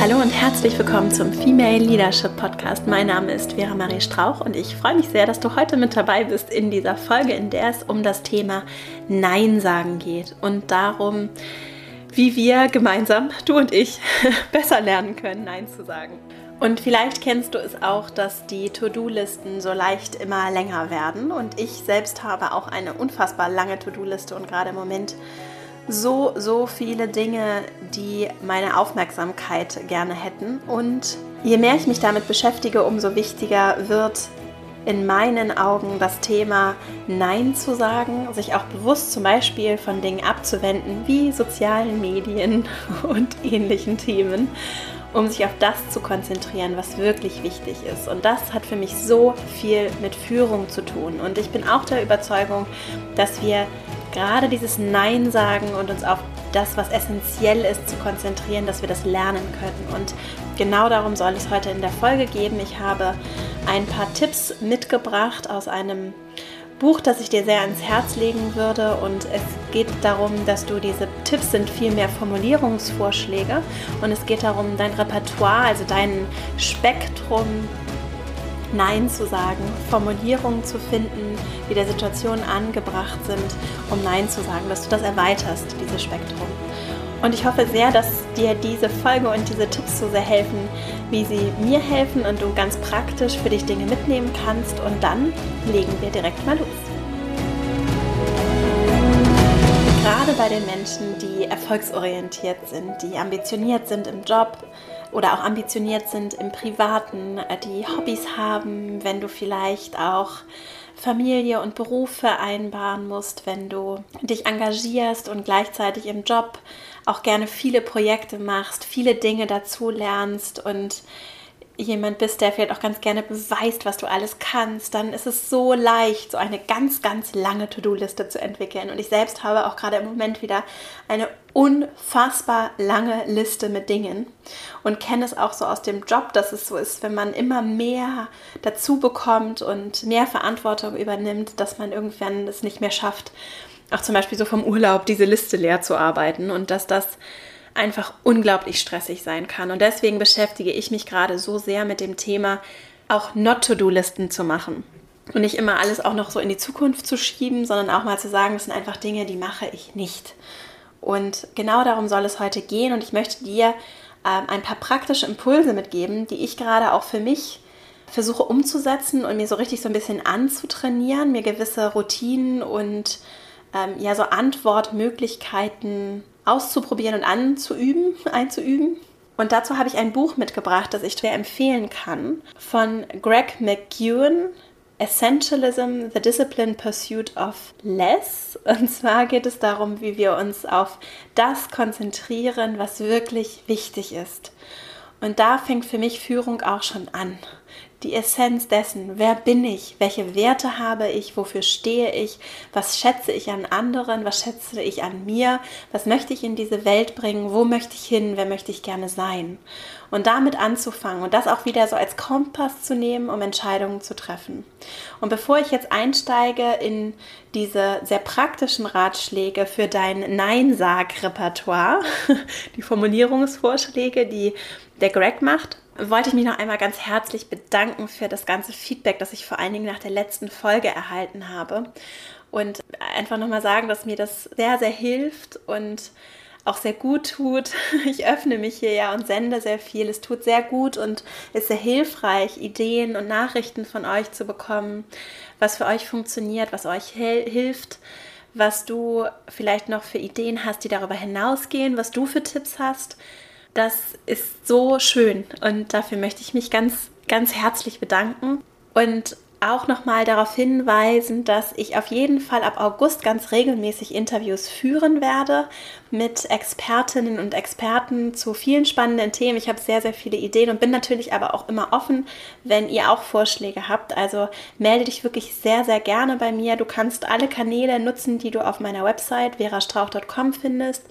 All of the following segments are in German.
Hallo und herzlich willkommen zum Female Leadership Podcast. Mein Name ist Vera Marie Strauch und ich freue mich sehr, dass du heute mit dabei bist in dieser Folge, in der es um das Thema Nein sagen geht und darum, wie wir gemeinsam, du und ich, besser lernen können, Nein zu sagen. Und vielleicht kennst du es auch, dass die To-Do-Listen so leicht immer länger werden. Und ich selbst habe auch eine unfassbar lange To-Do-Liste und gerade im Moment so, so viele Dinge, die meine Aufmerksamkeit gerne hätten. Und je mehr ich mich damit beschäftige, umso wichtiger wird in meinen Augen das Thema Nein zu sagen, sich auch bewusst zum Beispiel von Dingen abzuwenden wie sozialen Medien und ähnlichen Themen, um sich auf das zu konzentrieren, was wirklich wichtig ist. Und das hat für mich so viel mit Führung zu tun. Und ich bin auch der Überzeugung, dass wir gerade dieses Nein sagen und uns auf das, was essentiell ist, zu konzentrieren, dass wir das lernen können. Und genau darum soll es heute in der Folge geben. Ich habe ein paar Tipps mitgebracht aus einem Buch, das ich dir sehr ans Herz legen würde. Und es geht darum, dass du diese Tipps sind vielmehr Formulierungsvorschläge. Und es geht darum, dein Repertoire, also dein Spektrum Nein zu sagen, Formulierungen zu finden, die der Situation angebracht sind, um Nein zu sagen, dass du das erweiterst, dieses Spektrum. Und ich hoffe sehr, dass dir diese Folge und diese Tipps so sehr helfen, wie sie mir helfen und du ganz praktisch für dich Dinge mitnehmen kannst. Und dann legen wir direkt mal los. Gerade bei den Menschen, die erfolgsorientiert sind, die ambitioniert sind im Job, oder auch ambitioniert sind im Privaten, äh, die Hobbys haben, wenn du vielleicht auch Familie und Beruf vereinbaren musst, wenn du dich engagierst und gleichzeitig im Job auch gerne viele Projekte machst, viele Dinge dazu lernst und jemand bist, der vielleicht auch ganz gerne beweist, was du alles kannst, dann ist es so leicht, so eine ganz, ganz lange To-Do-Liste zu entwickeln. Und ich selbst habe auch gerade im Moment wieder eine unfassbar lange Liste mit Dingen und kenne es auch so aus dem Job, dass es so ist, wenn man immer mehr dazu bekommt und mehr Verantwortung übernimmt, dass man irgendwann es nicht mehr schafft, auch zum Beispiel so vom Urlaub diese Liste leer zu arbeiten und dass das einfach unglaublich stressig sein kann. Und deswegen beschäftige ich mich gerade so sehr mit dem Thema, auch Not-to-Do-Listen zu machen. Und nicht immer alles auch noch so in die Zukunft zu schieben, sondern auch mal zu sagen, das sind einfach Dinge, die mache ich nicht. Und genau darum soll es heute gehen. Und ich möchte dir ähm, ein paar praktische Impulse mitgeben, die ich gerade auch für mich versuche umzusetzen und mir so richtig so ein bisschen anzutrainieren, mir gewisse Routinen und ähm, ja so Antwortmöglichkeiten auszuprobieren und anzuüben, einzuüben. Und dazu habe ich ein Buch mitgebracht, das ich sehr empfehlen kann, von Greg McEwen, Essentialism, The Disciplined Pursuit of Less. Und zwar geht es darum, wie wir uns auf das konzentrieren, was wirklich wichtig ist. Und da fängt für mich Führung auch schon an die Essenz dessen, wer bin ich, welche Werte habe ich, wofür stehe ich, was schätze ich an anderen, was schätze ich an mir, was möchte ich in diese Welt bringen, wo möchte ich hin, wer möchte ich gerne sein. Und damit anzufangen und das auch wieder so als Kompass zu nehmen, um Entscheidungen zu treffen. Und bevor ich jetzt einsteige in diese sehr praktischen Ratschläge für dein Nein-Sag-Repertoire, die Formulierungsvorschläge, die der Greg macht, wollte ich mich noch einmal ganz herzlich bedanken für das ganze Feedback, das ich vor allen Dingen nach der letzten Folge erhalten habe. Und einfach nochmal sagen, dass mir das sehr, sehr hilft und auch sehr gut tut. Ich öffne mich hier ja und sende sehr viel. Es tut sehr gut und ist sehr hilfreich, Ideen und Nachrichten von euch zu bekommen, was für euch funktioniert, was euch hilft, was du vielleicht noch für Ideen hast, die darüber hinausgehen, was du für Tipps hast das ist so schön und dafür möchte ich mich ganz, ganz herzlich bedanken und auch nochmal darauf hinweisen, dass ich auf jeden Fall ab August ganz regelmäßig Interviews führen werde mit Expertinnen und Experten zu vielen spannenden Themen. Ich habe sehr, sehr viele Ideen und bin natürlich aber auch immer offen, wenn ihr auch Vorschläge habt. Also melde dich wirklich sehr, sehr gerne bei mir. Du kannst alle Kanäle nutzen, die du auf meiner Website verastrauch.com findest.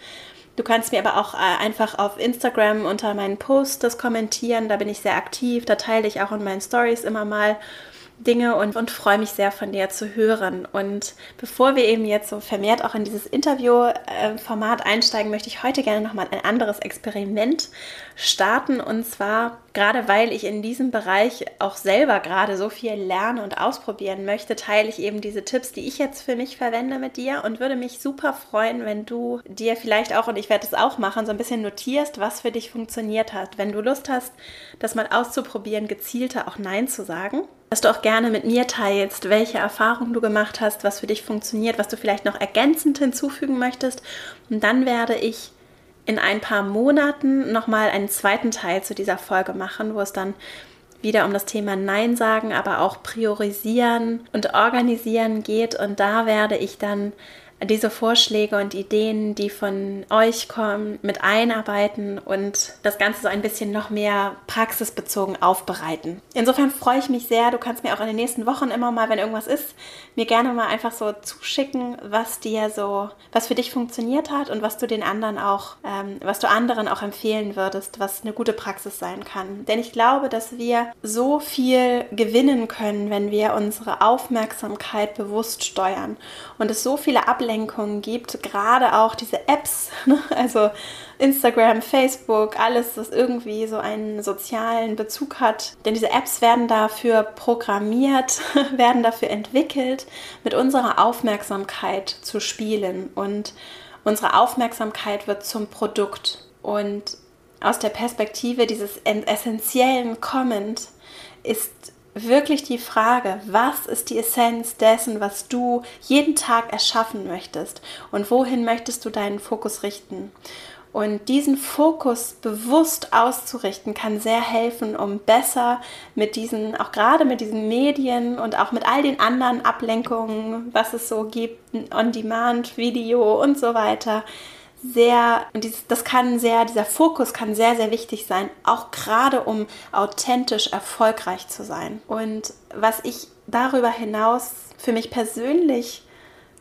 Du kannst mir aber auch äh, einfach auf Instagram unter meinen Posts das kommentieren. Da bin ich sehr aktiv. Da teile ich auch in meinen Stories immer mal Dinge und, und freue mich sehr von dir zu hören. Und bevor wir eben jetzt so vermehrt auch in dieses Interviewformat einsteigen, möchte ich heute gerne nochmal ein anderes Experiment starten. Und zwar, gerade weil ich in diesem Bereich auch selber gerade so viel lernen und ausprobieren möchte, teile ich eben diese Tipps, die ich jetzt für mich verwende mit dir und würde mich super freuen, wenn du dir vielleicht auch, und ich werde es auch machen, so ein bisschen notierst, was für dich funktioniert hat. Wenn du Lust hast, das mal auszuprobieren, gezielter auch Nein zu sagen dass du auch gerne mit mir teilst, welche Erfahrungen du gemacht hast, was für dich funktioniert, was du vielleicht noch ergänzend hinzufügen möchtest. Und dann werde ich in ein paar Monaten nochmal einen zweiten Teil zu dieser Folge machen, wo es dann wieder um das Thema Nein sagen, aber auch priorisieren und organisieren geht. Und da werde ich dann diese Vorschläge und Ideen, die von euch kommen, mit einarbeiten und das Ganze so ein bisschen noch mehr praxisbezogen aufbereiten. Insofern freue ich mich sehr. Du kannst mir auch in den nächsten Wochen immer mal, wenn irgendwas ist, mir gerne mal einfach so zuschicken, was dir so, was für dich funktioniert hat und was du den anderen auch, ähm, was du anderen auch empfehlen würdest, was eine gute Praxis sein kann. Denn ich glaube, dass wir so viel gewinnen können, wenn wir unsere Aufmerksamkeit bewusst steuern und es so viele Ablenkungen Ablenkungen gibt, gerade auch diese Apps, ne? also Instagram, Facebook, alles, was irgendwie so einen sozialen Bezug hat. Denn diese Apps werden dafür programmiert, werden dafür entwickelt, mit unserer Aufmerksamkeit zu spielen. Und unsere Aufmerksamkeit wird zum Produkt. Und aus der Perspektive dieses essentiellen Comment ist wirklich die Frage, was ist die Essenz dessen, was du jeden Tag erschaffen möchtest und wohin möchtest du deinen Fokus richten. Und diesen Fokus bewusst auszurichten, kann sehr helfen, um besser mit diesen, auch gerade mit diesen Medien und auch mit all den anderen Ablenkungen, was es so gibt, On-Demand, Video und so weiter, sehr, und dieses, das kann sehr, dieser Fokus kann sehr, sehr wichtig sein, auch gerade um authentisch erfolgreich zu sein. Und was ich darüber hinaus für mich persönlich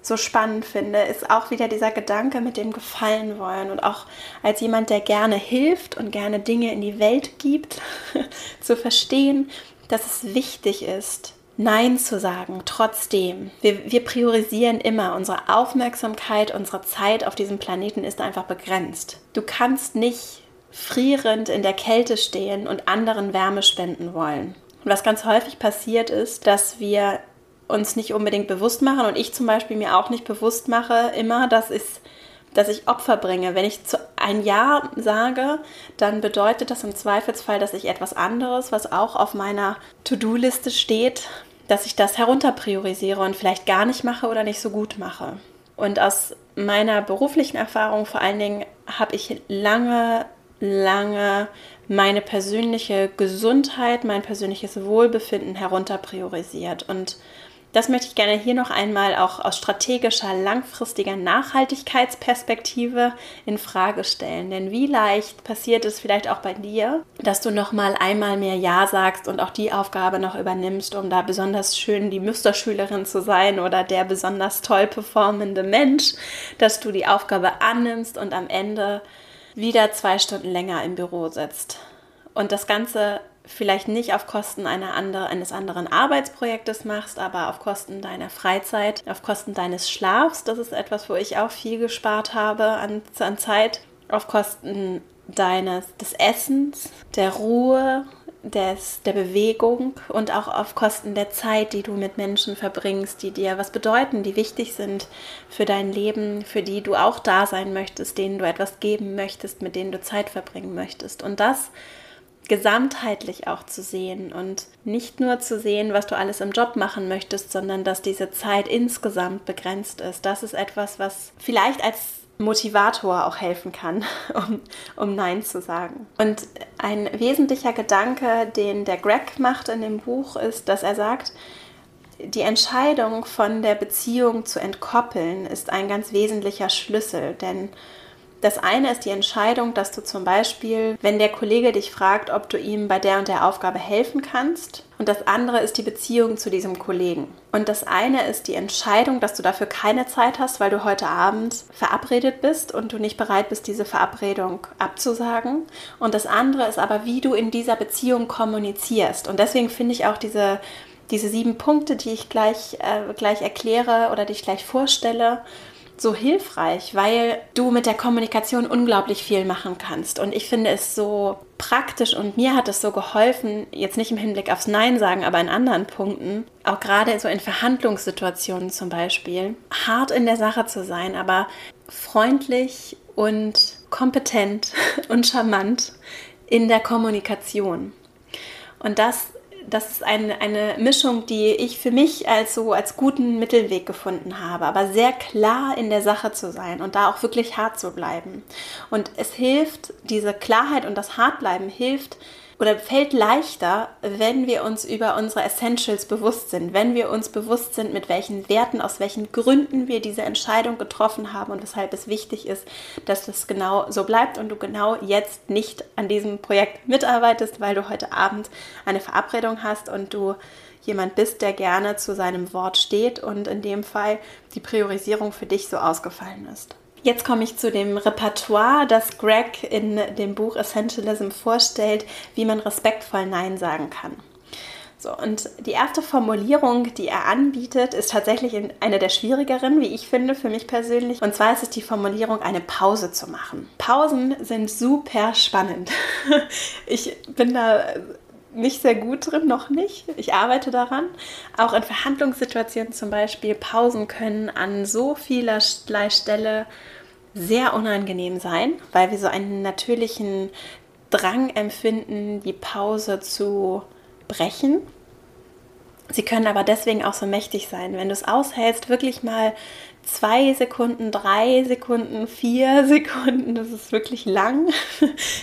so spannend finde, ist auch wieder dieser Gedanke mit dem Gefallen wollen und auch als jemand, der gerne hilft und gerne Dinge in die Welt gibt, zu verstehen, dass es wichtig ist, Nein zu sagen, trotzdem. Wir, wir, priorisieren immer. Unsere Aufmerksamkeit, unsere Zeit auf diesem Planeten ist einfach begrenzt. Du kannst nicht frierend in der Kälte stehen und anderen Wärme spenden wollen. Und was ganz häufig passiert ist, dass wir uns nicht unbedingt bewusst machen und ich zum Beispiel mir auch nicht bewusst mache, immer, dass es dass ich Opfer bringe. Wenn ich zu ein Ja sage, dann bedeutet das im Zweifelsfall, dass ich etwas anderes, was auch auf meiner To-Do-Liste steht, dass ich das herunterpriorisiere und vielleicht gar nicht mache oder nicht so gut mache. Und aus meiner beruflichen Erfahrung vor allen Dingen habe ich lange, lange meine persönliche Gesundheit, mein persönliches Wohlbefinden herunterpriorisiert und das möchte ich gerne hier noch einmal auch aus strategischer, langfristiger Nachhaltigkeitsperspektive in Frage stellen. Denn wie leicht passiert es vielleicht auch bei dir, dass du noch mal einmal mehr Ja sagst und auch die Aufgabe noch übernimmst, um da besonders schön die Musterschülerin zu sein oder der besonders toll performende Mensch, dass du die Aufgabe annimmst und am Ende wieder zwei Stunden länger im Büro sitzt. Und das Ganze vielleicht nicht auf Kosten andere, eines anderen Arbeitsprojektes machst, aber auf Kosten deiner Freizeit, auf Kosten deines Schlafs. Das ist etwas, wo ich auch viel gespart habe an, an Zeit. Auf Kosten deines, des Essens, der Ruhe, des, der Bewegung und auch auf Kosten der Zeit, die du mit Menschen verbringst, die dir was bedeuten, die wichtig sind für dein Leben, für die du auch da sein möchtest, denen du etwas geben möchtest, mit denen du Zeit verbringen möchtest. Und das gesamtheitlich auch zu sehen und nicht nur zu sehen, was du alles im Job machen möchtest, sondern dass diese Zeit insgesamt begrenzt ist. Das ist etwas, was vielleicht als Motivator auch helfen kann, um, um Nein zu sagen. Und ein wesentlicher Gedanke, den der Greg macht in dem Buch, ist, dass er sagt, die Entscheidung von der Beziehung zu entkoppeln ist ein ganz wesentlicher Schlüssel, denn das eine ist die Entscheidung, dass du zum Beispiel, wenn der Kollege dich fragt, ob du ihm bei der und der Aufgabe helfen kannst, und das andere ist die Beziehung zu diesem Kollegen. Und das eine ist die Entscheidung, dass du dafür keine Zeit hast, weil du heute Abend verabredet bist und du nicht bereit bist, diese Verabredung abzusagen. Und das andere ist aber, wie du in dieser Beziehung kommunizierst. Und deswegen finde ich auch diese diese sieben Punkte, die ich gleich, äh, gleich erkläre oder die ich gleich vorstelle, so hilfreich, weil du mit der Kommunikation unglaublich viel machen kannst. Und ich finde es so praktisch und mir hat es so geholfen, jetzt nicht im Hinblick aufs Nein sagen, aber in anderen Punkten, auch gerade so in Verhandlungssituationen zum Beispiel, hart in der Sache zu sein, aber freundlich und kompetent und charmant in der Kommunikation. Und das das ist eine, eine Mischung, die ich für mich als so als guten Mittelweg gefunden habe, aber sehr klar in der Sache zu sein und da auch wirklich hart zu bleiben. Und es hilft, diese Klarheit und das Hartbleiben hilft, oder fällt leichter, wenn wir uns über unsere Essentials bewusst sind, wenn wir uns bewusst sind, mit welchen Werten, aus welchen Gründen wir diese Entscheidung getroffen haben und weshalb es wichtig ist, dass das genau so bleibt und du genau jetzt nicht an diesem Projekt mitarbeitest, weil du heute Abend eine Verabredung hast und du jemand bist, der gerne zu seinem Wort steht und in dem Fall die Priorisierung für dich so ausgefallen ist. Jetzt komme ich zu dem Repertoire, das Greg in dem Buch Essentialism vorstellt, wie man respektvoll Nein sagen kann. So, und die erste Formulierung, die er anbietet, ist tatsächlich eine der schwierigeren, wie ich finde, für mich persönlich. Und zwar ist es die Formulierung, eine Pause zu machen. Pausen sind super spannend. Ich bin da nicht sehr gut drin, noch nicht. Ich arbeite daran. Auch in Verhandlungssituationen zum Beispiel, Pausen können an so vielerlei Stelle sehr unangenehm sein, weil wir so einen natürlichen Drang empfinden, die Pause zu brechen. Sie können aber deswegen auch so mächtig sein. Wenn du es aushältst, wirklich mal zwei Sekunden, drei Sekunden, vier Sekunden, das ist wirklich lang.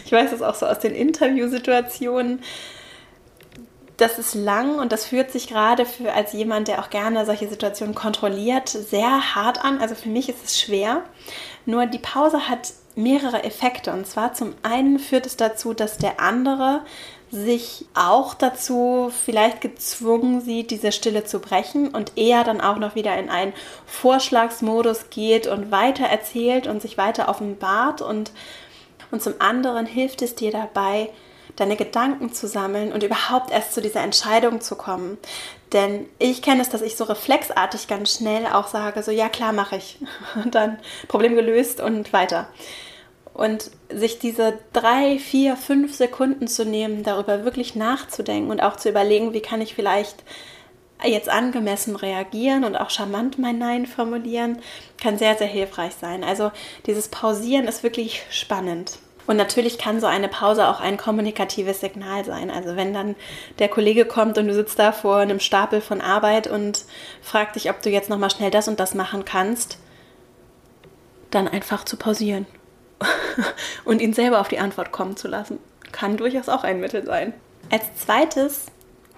Ich weiß das auch so aus den Interviewsituationen das ist lang und das fühlt sich gerade für als jemand, der auch gerne solche Situationen kontrolliert, sehr hart an. Also für mich ist es schwer. Nur die Pause hat mehrere Effekte. Und zwar zum einen führt es dazu, dass der andere sich auch dazu vielleicht gezwungen sieht, diese Stille zu brechen und eher dann auch noch wieder in einen Vorschlagsmodus geht und weiter erzählt und sich weiter offenbart. Und, und zum anderen hilft es dir dabei, deine Gedanken zu sammeln und überhaupt erst zu dieser Entscheidung zu kommen. Denn ich kenne es, dass ich so reflexartig ganz schnell auch sage, so ja klar mache ich. Und dann Problem gelöst und weiter. Und sich diese drei, vier, fünf Sekunden zu nehmen, darüber wirklich nachzudenken und auch zu überlegen, wie kann ich vielleicht jetzt angemessen reagieren und auch charmant mein Nein formulieren, kann sehr, sehr hilfreich sein. Also dieses Pausieren ist wirklich spannend. Und natürlich kann so eine Pause auch ein kommunikatives Signal sein. Also wenn dann der Kollege kommt und du sitzt da vor einem Stapel von Arbeit und fragt dich, ob du jetzt nochmal schnell das und das machen kannst, dann einfach zu pausieren und ihn selber auf die Antwort kommen zu lassen, kann durchaus auch ein Mittel sein. Als zweites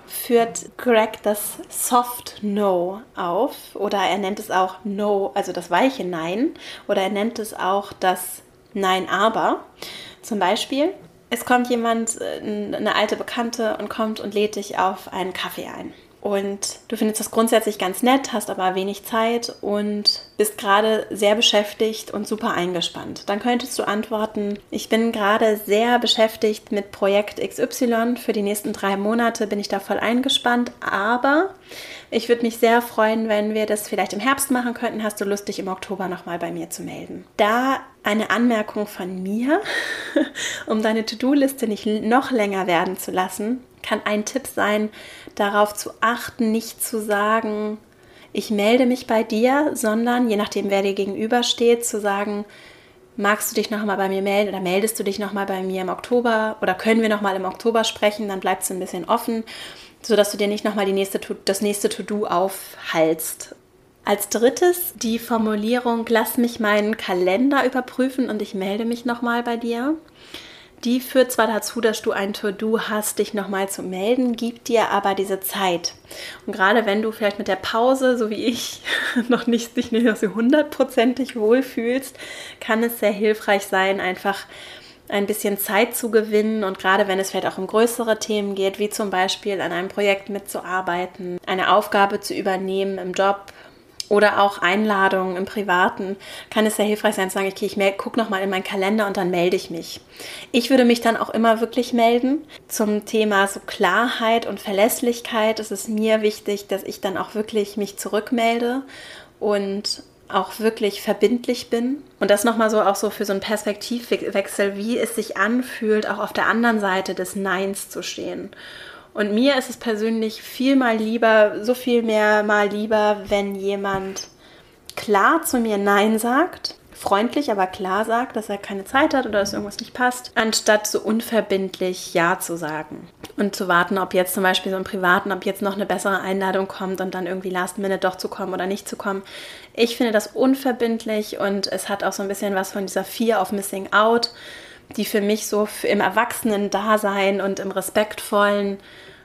führt Greg das Soft No auf oder er nennt es auch No, also das weiche Nein oder er nennt es auch das Nein, aber. Zum Beispiel, es kommt jemand, äh, eine alte Bekannte und kommt und lädt dich auf einen Kaffee ein. Und du findest das grundsätzlich ganz nett, hast aber wenig Zeit und bist gerade sehr beschäftigt und super eingespannt. Dann könntest du antworten, ich bin gerade sehr beschäftigt mit Projekt XY. Für die nächsten drei Monate bin ich da voll eingespannt, aber ich würde mich sehr freuen, wenn wir das vielleicht im Herbst machen könnten. Hast du Lust, dich im Oktober nochmal bei mir zu melden? Da eine Anmerkung von mir, um deine To-Do-Liste nicht noch länger werden zu lassen, kann ein Tipp sein, darauf zu achten, nicht zu sagen, ich melde mich bei dir, sondern je nachdem, wer dir gegenübersteht, zu sagen, magst du dich nochmal bei mir melden oder meldest du dich nochmal bei mir im Oktober oder können wir nochmal im Oktober sprechen, dann bleibt es ein bisschen offen, sodass du dir nicht nochmal das nächste To-Do aufhalst. Als drittes die Formulierung, lass mich meinen Kalender überprüfen und ich melde mich nochmal bei dir. Die führt zwar dazu, dass du ein To-Do hast, dich nochmal zu melden, gibt dir aber diese Zeit. Und gerade wenn du vielleicht mit der Pause, so wie ich, noch nicht dich nicht so hundertprozentig wohlfühlst, kann es sehr hilfreich sein, einfach ein bisschen Zeit zu gewinnen und gerade wenn es vielleicht auch um größere Themen geht, wie zum Beispiel an einem Projekt mitzuarbeiten, eine Aufgabe zu übernehmen im Job, oder auch Einladungen im Privaten, kann es sehr hilfreich sein zu sagen, okay, ich gucke nochmal in meinen Kalender und dann melde ich mich. Ich würde mich dann auch immer wirklich melden. Zum Thema so Klarheit und Verlässlichkeit ist es mir wichtig, dass ich dann auch wirklich mich zurückmelde und auch wirklich verbindlich bin. Und das nochmal so auch so für so einen Perspektivwechsel, wie es sich anfühlt, auch auf der anderen Seite des Neins zu stehen. Und mir ist es persönlich viel mal lieber, so viel mehr mal lieber, wenn jemand klar zu mir Nein sagt, freundlich, aber klar sagt, dass er keine Zeit hat oder dass irgendwas nicht passt, anstatt so unverbindlich Ja zu sagen. Und zu warten, ob jetzt zum Beispiel so im Privaten, ob jetzt noch eine bessere Einladung kommt und dann irgendwie Last Minute doch zu kommen oder nicht zu kommen. Ich finde das unverbindlich und es hat auch so ein bisschen was von dieser Fear of Missing Out, die für mich so im Erwachsenen-Dasein und im respektvollen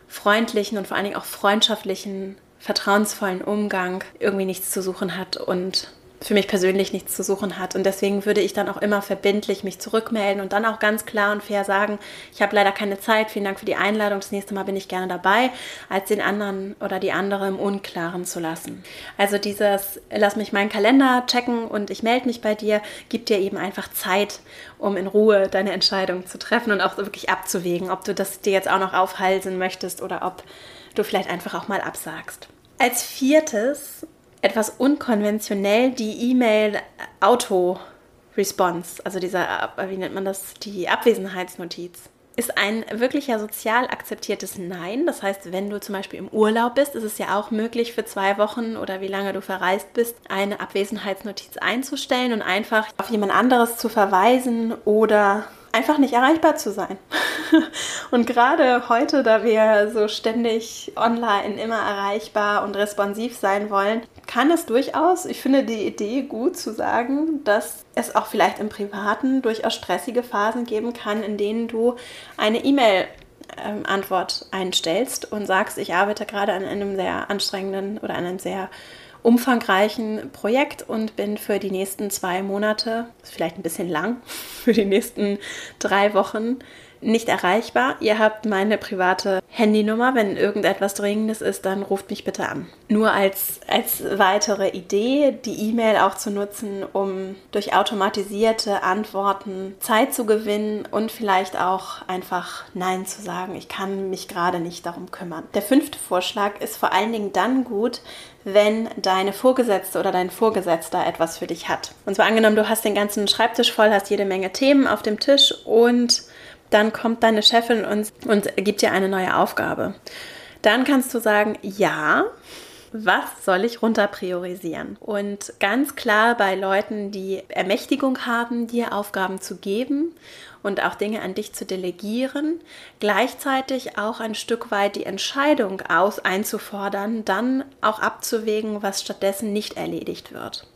freundlichen und vor allen Dingen auch freundschaftlichen, vertrauensvollen Umgang irgendwie nichts zu suchen hat und für mich persönlich nichts zu suchen hat. Und deswegen würde ich dann auch immer verbindlich mich zurückmelden und dann auch ganz klar und fair sagen, ich habe leider keine Zeit, vielen Dank für die Einladung, das nächste Mal bin ich gerne dabei, als den anderen oder die andere im Unklaren zu lassen. Also dieses, lass mich meinen Kalender checken und ich melde mich bei dir, gibt dir eben einfach Zeit, um in Ruhe deine Entscheidung zu treffen und auch wirklich abzuwägen, ob du das dir jetzt auch noch aufhalsen möchtest oder ob du vielleicht einfach auch mal absagst. Als viertes etwas unkonventionell die E-Mail-Auto-Response, also dieser, wie nennt man das, die Abwesenheitsnotiz. Ist ein wirklicher sozial akzeptiertes Nein. Das heißt, wenn du zum Beispiel im Urlaub bist, ist es ja auch möglich, für zwei Wochen oder wie lange du verreist bist, eine Abwesenheitsnotiz einzustellen und einfach auf jemand anderes zu verweisen oder einfach nicht erreichbar zu sein. und gerade heute, da wir so ständig online immer erreichbar und responsiv sein wollen, kann es durchaus, ich finde die Idee gut zu sagen, dass es auch vielleicht im Privaten durchaus stressige Phasen geben kann, in denen du eine E-Mail Antwort einstellst und sagst, ich arbeite gerade an einem sehr anstrengenden oder einem sehr umfangreichen Projekt und bin für die nächsten zwei Monate, vielleicht ein bisschen lang, für die nächsten drei Wochen nicht erreichbar. Ihr habt meine private Handynummer. Wenn irgendetwas Dringendes ist, dann ruft mich bitte an. Nur als, als weitere Idee, die E-Mail auch zu nutzen, um durch automatisierte Antworten Zeit zu gewinnen und vielleicht auch einfach Nein zu sagen. Ich kann mich gerade nicht darum kümmern. Der fünfte Vorschlag ist vor allen Dingen dann gut, wenn deine Vorgesetzte oder dein Vorgesetzter etwas für dich hat. Und zwar angenommen, du hast den ganzen Schreibtisch voll, hast jede Menge Themen auf dem Tisch und dann kommt deine Chefin und, und gibt dir eine neue Aufgabe. Dann kannst du sagen, ja, was soll ich runter priorisieren? Und ganz klar bei Leuten, die Ermächtigung haben, dir Aufgaben zu geben und auch Dinge an dich zu delegieren, gleichzeitig auch ein Stück weit die Entscheidung aus einzufordern, dann auch abzuwägen, was stattdessen nicht erledigt wird.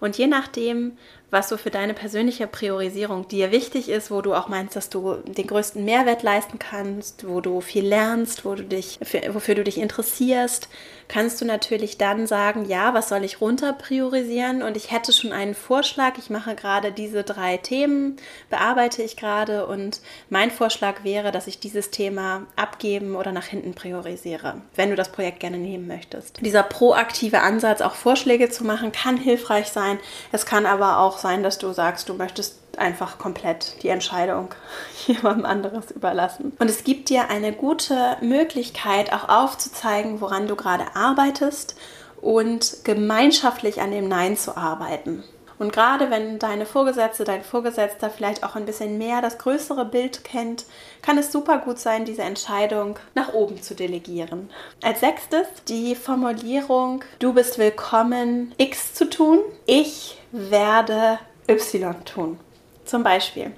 Und je nachdem, was so für deine persönliche Priorisierung dir wichtig ist, wo du auch meinst, dass du den größten Mehrwert leisten kannst, wo du viel lernst, wo du dich, für, wofür du dich interessierst, kannst du natürlich dann sagen, ja, was soll ich runter priorisieren? Und ich hätte schon einen Vorschlag. Ich mache gerade diese drei Themen, bearbeite ich gerade und mein Vorschlag wäre, dass ich dieses Thema abgeben oder nach hinten priorisiere, wenn du das Projekt gerne nehmen möchtest. Dieser proaktive Ansatz, auch Vorschläge zu machen, kann hilfreich sein. Es kann aber auch sein, dass du sagst, du möchtest einfach komplett die Entscheidung jemandem anderes überlassen. Und es gibt dir eine gute Möglichkeit, auch aufzuzeigen, woran du gerade arbeitest und gemeinschaftlich an dem Nein zu arbeiten. Und gerade wenn deine Vorgesetzte, dein Vorgesetzter vielleicht auch ein bisschen mehr das größere Bild kennt, kann es super gut sein, diese Entscheidung nach oben zu delegieren. Als sechstes die Formulierung, du bist willkommen, X zu tun. Ich werde Y tun. Zum Beispiel,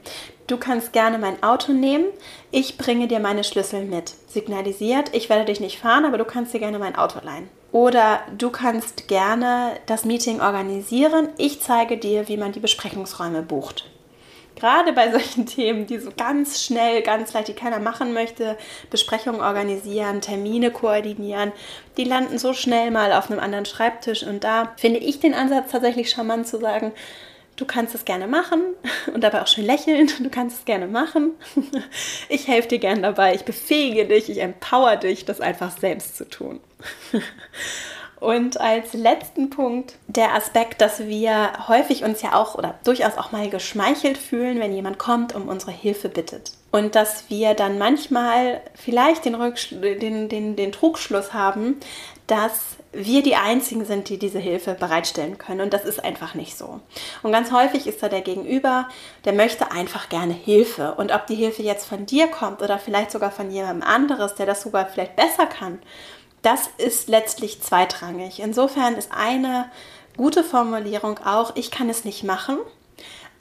du kannst gerne mein Auto nehmen, ich bringe dir meine Schlüssel mit. Signalisiert, ich werde dich nicht fahren, aber du kannst dir gerne mein Auto leihen. Oder du kannst gerne das Meeting organisieren, ich zeige dir, wie man die Besprechungsräume bucht. Gerade bei solchen Themen, die so ganz schnell, ganz leicht, die keiner machen möchte, Besprechungen organisieren, Termine koordinieren, die landen so schnell mal auf einem anderen Schreibtisch. Und da finde ich den Ansatz tatsächlich charmant zu sagen, Du kannst es gerne machen und dabei auch schön lächeln. Du kannst es gerne machen. Ich helfe dir gerne dabei. Ich befähige dich, ich empower dich, das einfach selbst zu tun. Und als letzten Punkt der Aspekt, dass wir häufig uns ja auch oder durchaus auch mal geschmeichelt fühlen, wenn jemand kommt, um unsere Hilfe bittet. Und dass wir dann manchmal vielleicht den, den, den, den Trugschluss haben, dass wir die Einzigen sind, die diese Hilfe bereitstellen können. Und das ist einfach nicht so. Und ganz häufig ist da der Gegenüber, der möchte einfach gerne Hilfe. Und ob die Hilfe jetzt von dir kommt oder vielleicht sogar von jemandem anderes, der das sogar vielleicht besser kann, das ist letztlich zweitrangig. Insofern ist eine gute Formulierung auch, ich kann es nicht machen,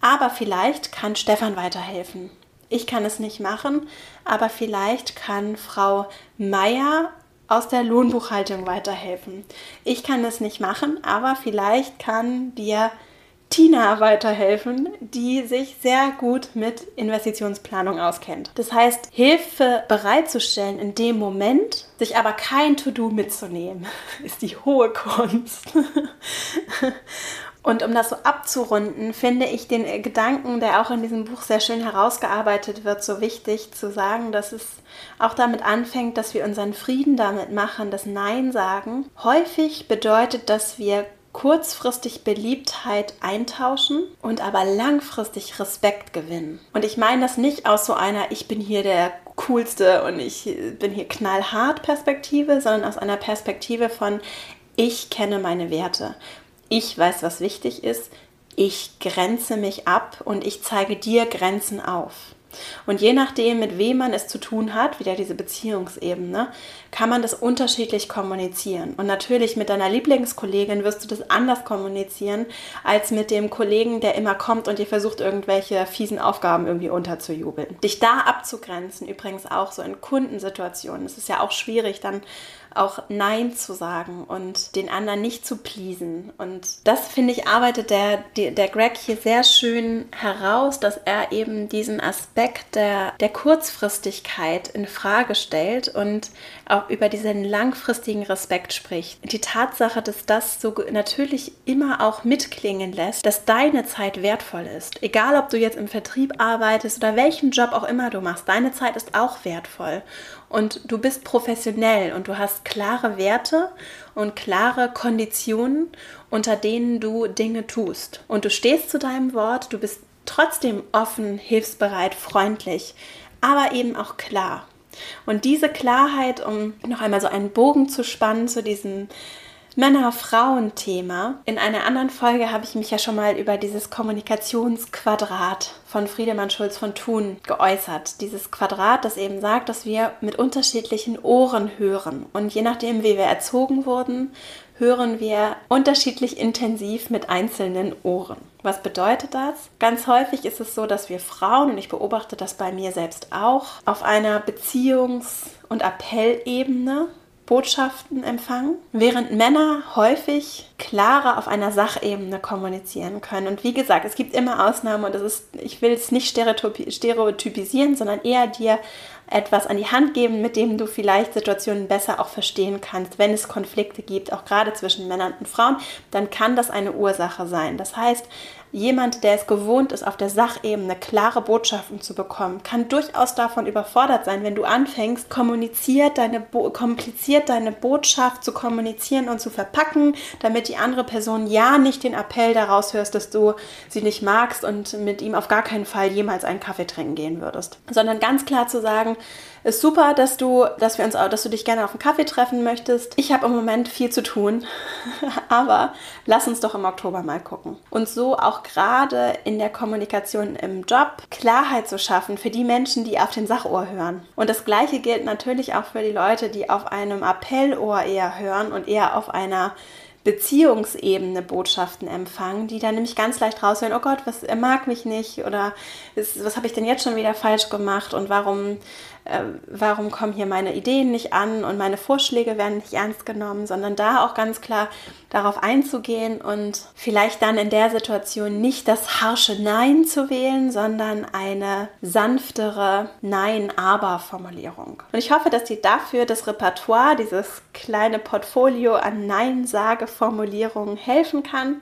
aber vielleicht kann Stefan weiterhelfen. Ich kann es nicht machen, aber vielleicht kann Frau Meier aus der Lohnbuchhaltung weiterhelfen. Ich kann es nicht machen, aber vielleicht kann dir Tina weiterhelfen, die sich sehr gut mit Investitionsplanung auskennt. Das heißt, Hilfe bereitzustellen in dem Moment, sich aber kein To-Do mitzunehmen, ist die hohe Kunst. Und um das so abzurunden, finde ich den Gedanken, der auch in diesem Buch sehr schön herausgearbeitet wird, so wichtig zu sagen, dass es auch damit anfängt, dass wir unseren Frieden damit machen, das Nein sagen. Häufig bedeutet, dass wir kurzfristig Beliebtheit eintauschen und aber langfristig Respekt gewinnen. Und ich meine das nicht aus so einer Ich bin hier der coolste und ich bin hier knallhart Perspektive, sondern aus einer Perspektive von Ich kenne meine Werte ich weiß, was wichtig ist, ich grenze mich ab und ich zeige dir Grenzen auf. Und je nachdem, mit wem man es zu tun hat, wieder diese Beziehungsebene, kann man das unterschiedlich kommunizieren. Und natürlich mit deiner Lieblingskollegin wirst du das anders kommunizieren, als mit dem Kollegen, der immer kommt und dir versucht, irgendwelche fiesen Aufgaben irgendwie unterzujubeln. Dich da abzugrenzen, übrigens auch so in Kundensituationen, es ist ja auch schwierig, dann auch Nein zu sagen und den anderen nicht zu pleasen. Und das, finde ich, arbeitet der, der Greg hier sehr schön heraus, dass er eben diesen Aspekt der, der Kurzfristigkeit in Frage stellt und auch über diesen langfristigen Respekt spricht. Die Tatsache, dass das so natürlich immer auch mitklingen lässt, dass deine Zeit wertvoll ist. Egal, ob du jetzt im Vertrieb arbeitest oder welchen Job auch immer du machst, deine Zeit ist auch wertvoll und du bist professionell und du hast klare Werte und klare Konditionen, unter denen du Dinge tust. Und du stehst zu deinem Wort, du bist trotzdem offen, hilfsbereit, freundlich, aber eben auch klar. Und diese Klarheit, um noch einmal so einen Bogen zu spannen zu diesem Männer-Frauen-Thema. In einer anderen Folge habe ich mich ja schon mal über dieses Kommunikationsquadrat von Friedemann Schulz von Thun geäußert. Dieses Quadrat, das eben sagt, dass wir mit unterschiedlichen Ohren hören. Und je nachdem, wie wir erzogen wurden, hören wir unterschiedlich intensiv mit einzelnen Ohren. Was bedeutet das? Ganz häufig ist es so, dass wir Frauen, und ich beobachte das bei mir selbst auch, auf einer Beziehungs- und Appellebene Botschaften empfangen, während Männer häufig klarer auf einer Sachebene kommunizieren können. Und wie gesagt, es gibt immer Ausnahmen und das ist, ich will es nicht stereotypisieren, sondern eher dir etwas an die Hand geben, mit dem du vielleicht Situationen besser auch verstehen kannst. Wenn es Konflikte gibt, auch gerade zwischen Männern und Frauen, dann kann das eine Ursache sein. Das heißt, jemand, der es gewohnt ist, auf der Sachebene klare Botschaften zu bekommen, kann durchaus davon überfordert sein, wenn du anfängst, kommuniziert deine kompliziert deine Botschaft zu kommunizieren und zu verpacken, damit die andere Person ja nicht den Appell daraus hörst, dass du sie nicht magst und mit ihm auf gar keinen Fall jemals einen Kaffee trinken gehen würdest, sondern ganz klar zu sagen, ist super, dass du, dass wir uns, dass du dich gerne auf einen Kaffee treffen möchtest. Ich habe im Moment viel zu tun, aber lass uns doch im Oktober mal gucken. Und so auch gerade in der Kommunikation im Job Klarheit zu schaffen für die Menschen, die auf den Sachohr hören. Und das Gleiche gilt natürlich auch für die Leute, die auf einem Appellohr eher hören und eher auf einer Beziehungsebene Botschaften empfangen, die dann nämlich ganz leicht raushören, oh Gott, was, er mag mich nicht oder was, was habe ich denn jetzt schon wieder falsch gemacht und warum, äh, warum kommen hier meine Ideen nicht an und meine Vorschläge werden nicht ernst genommen, sondern da auch ganz klar darauf einzugehen und vielleicht dann in der Situation nicht das harsche Nein zu wählen, sondern eine sanftere Nein-Aber-Formulierung. Und ich hoffe, dass dir dafür das Repertoire, dieses kleine Portfolio an Nein-Sage-Formulierungen helfen kann.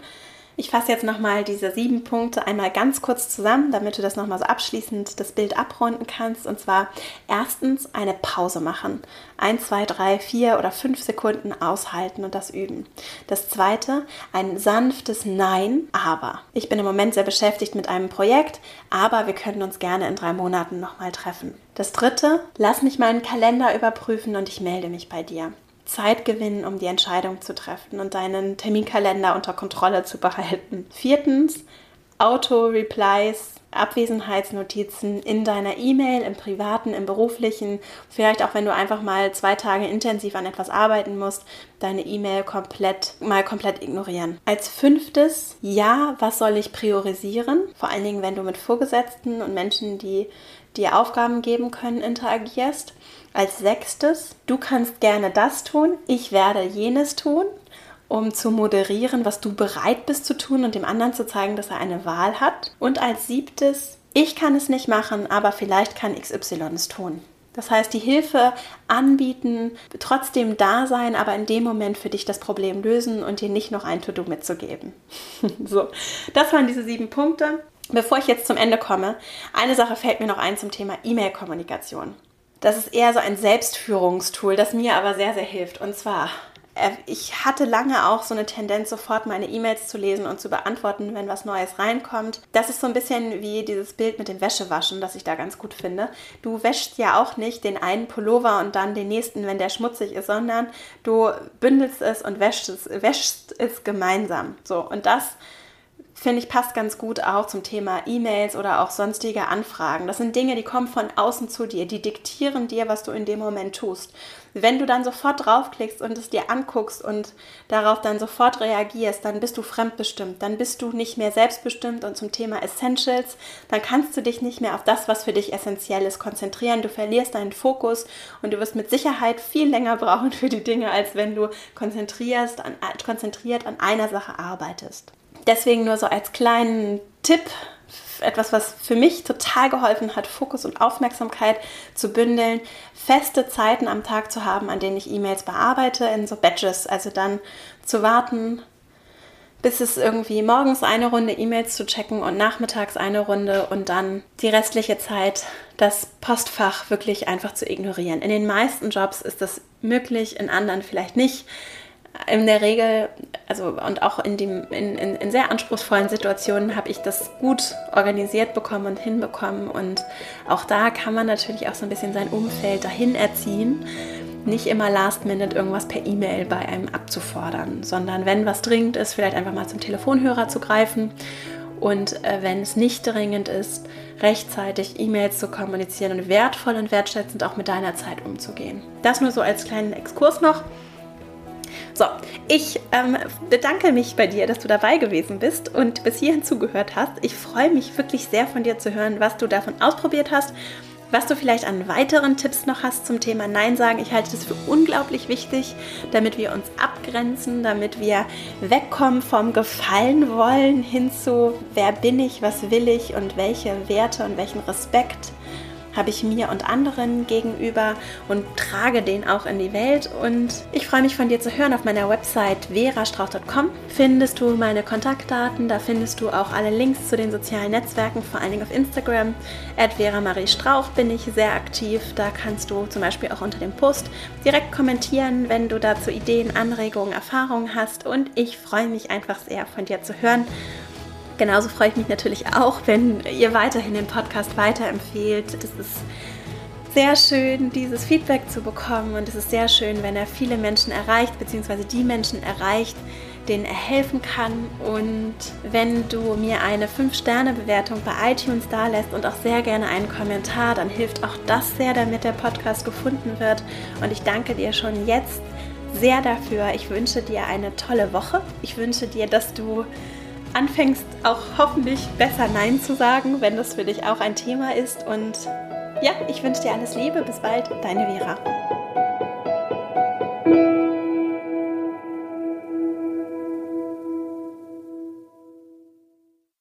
Ich fasse jetzt nochmal diese sieben Punkte einmal ganz kurz zusammen, damit du das nochmal so abschließend das Bild abrunden kannst. Und zwar erstens eine Pause machen. Ein, zwei, drei, vier oder fünf Sekunden aushalten und das üben. Das zweite, ein sanftes Nein, aber. Ich bin im Moment sehr beschäftigt mit einem Projekt, aber wir können uns gerne in drei Monaten nochmal treffen. Das dritte, lass mich meinen Kalender überprüfen und ich melde mich bei dir. Zeit gewinnen, um die Entscheidung zu treffen und deinen Terminkalender unter Kontrolle zu behalten. Viertens, Auto-Replies, Abwesenheitsnotizen in deiner E-Mail, im privaten, im beruflichen, vielleicht auch wenn du einfach mal zwei Tage intensiv an etwas arbeiten musst, deine E-Mail komplett mal komplett ignorieren. Als fünftes, ja, was soll ich priorisieren? Vor allen Dingen, wenn du mit Vorgesetzten und Menschen, die dir Aufgaben geben können, interagierst. Als sechstes, du kannst gerne das tun, ich werde jenes tun, um zu moderieren, was du bereit bist zu tun und dem anderen zu zeigen, dass er eine Wahl hat. Und als siebtes, ich kann es nicht machen, aber vielleicht kann XY es tun. Das heißt, die Hilfe anbieten, trotzdem da sein, aber in dem Moment für dich das Problem lösen und dir nicht noch ein To-Do mitzugeben. so, das waren diese sieben Punkte. Bevor ich jetzt zum Ende komme, eine Sache fällt mir noch ein zum Thema E-Mail-Kommunikation. Das ist eher so ein Selbstführungstool, das mir aber sehr, sehr hilft. Und zwar, äh, ich hatte lange auch so eine Tendenz, sofort meine E-Mails zu lesen und zu beantworten, wenn was Neues reinkommt. Das ist so ein bisschen wie dieses Bild mit dem Wäschewaschen, das ich da ganz gut finde. Du wäschst ja auch nicht den einen Pullover und dann den nächsten, wenn der schmutzig ist, sondern du bündelst es und wäschst es, wäschst es gemeinsam. So, und das finde ich, passt ganz gut auch zum Thema E-Mails oder auch sonstige Anfragen. Das sind Dinge, die kommen von außen zu dir, die diktieren dir, was du in dem Moment tust. Wenn du dann sofort draufklickst und es dir anguckst und darauf dann sofort reagierst, dann bist du fremdbestimmt, dann bist du nicht mehr selbstbestimmt und zum Thema Essentials, dann kannst du dich nicht mehr auf das, was für dich essentiell ist, konzentrieren. Du verlierst deinen Fokus und du wirst mit Sicherheit viel länger brauchen für die Dinge, als wenn du konzentrierst, an, konzentriert an einer Sache arbeitest. Deswegen nur so als kleinen Tipp, etwas, was für mich total geholfen hat, Fokus und Aufmerksamkeit zu bündeln, feste Zeiten am Tag zu haben, an denen ich E-Mails bearbeite, in so Badges, also dann zu warten, bis es irgendwie morgens eine Runde E-Mails zu checken und nachmittags eine Runde und dann die restliche Zeit das Postfach wirklich einfach zu ignorieren. In den meisten Jobs ist das möglich, in anderen vielleicht nicht in der Regel, also und auch in, dem, in, in, in sehr anspruchsvollen Situationen habe ich das gut organisiert bekommen und hinbekommen. Und auch da kann man natürlich auch so ein bisschen sein Umfeld dahin erziehen, nicht immer last minute irgendwas per E-Mail bei einem abzufordern, sondern wenn was dringend ist, vielleicht einfach mal zum Telefonhörer zu greifen und äh, wenn es nicht dringend ist, rechtzeitig E-Mails zu kommunizieren und wertvoll und wertschätzend auch mit deiner Zeit umzugehen. Das nur so als kleinen Exkurs noch. So, ich ähm, bedanke mich bei dir, dass du dabei gewesen bist und bis hierhin zugehört hast. Ich freue mich wirklich sehr von dir zu hören, was du davon ausprobiert hast, was du vielleicht an weiteren Tipps noch hast zum Thema Nein sagen. Ich halte das für unglaublich wichtig, damit wir uns abgrenzen, damit wir wegkommen vom Gefallen wollen hin zu, wer bin ich, was will ich und welche Werte und welchen Respekt habe ich mir und anderen gegenüber und trage den auch in die Welt. Und ich freue mich von dir zu hören. Auf meiner Website verastrauch.com findest du meine Kontaktdaten. Da findest du auch alle Links zu den sozialen Netzwerken, vor allen Dingen auf Instagram. At Marie Strauch bin ich sehr aktiv. Da kannst du zum Beispiel auch unter dem Post direkt kommentieren, wenn du dazu Ideen, Anregungen, Erfahrungen hast. Und ich freue mich einfach sehr von dir zu hören. Genauso freue ich mich natürlich auch, wenn ihr weiterhin den Podcast weiterempfehlt. Das ist sehr schön, dieses Feedback zu bekommen und es ist sehr schön, wenn er viele Menschen erreicht, beziehungsweise die Menschen erreicht, denen er helfen kann. Und wenn du mir eine 5-Sterne-Bewertung bei iTunes da lässt und auch sehr gerne einen Kommentar, dann hilft auch das sehr, damit der Podcast gefunden wird. Und ich danke dir schon jetzt sehr dafür. Ich wünsche dir eine tolle Woche. Ich wünsche dir, dass du anfängst auch hoffentlich besser Nein zu sagen, wenn das für dich auch ein Thema ist. Und ja, ich wünsche dir alles Liebe. Bis bald, deine Vera.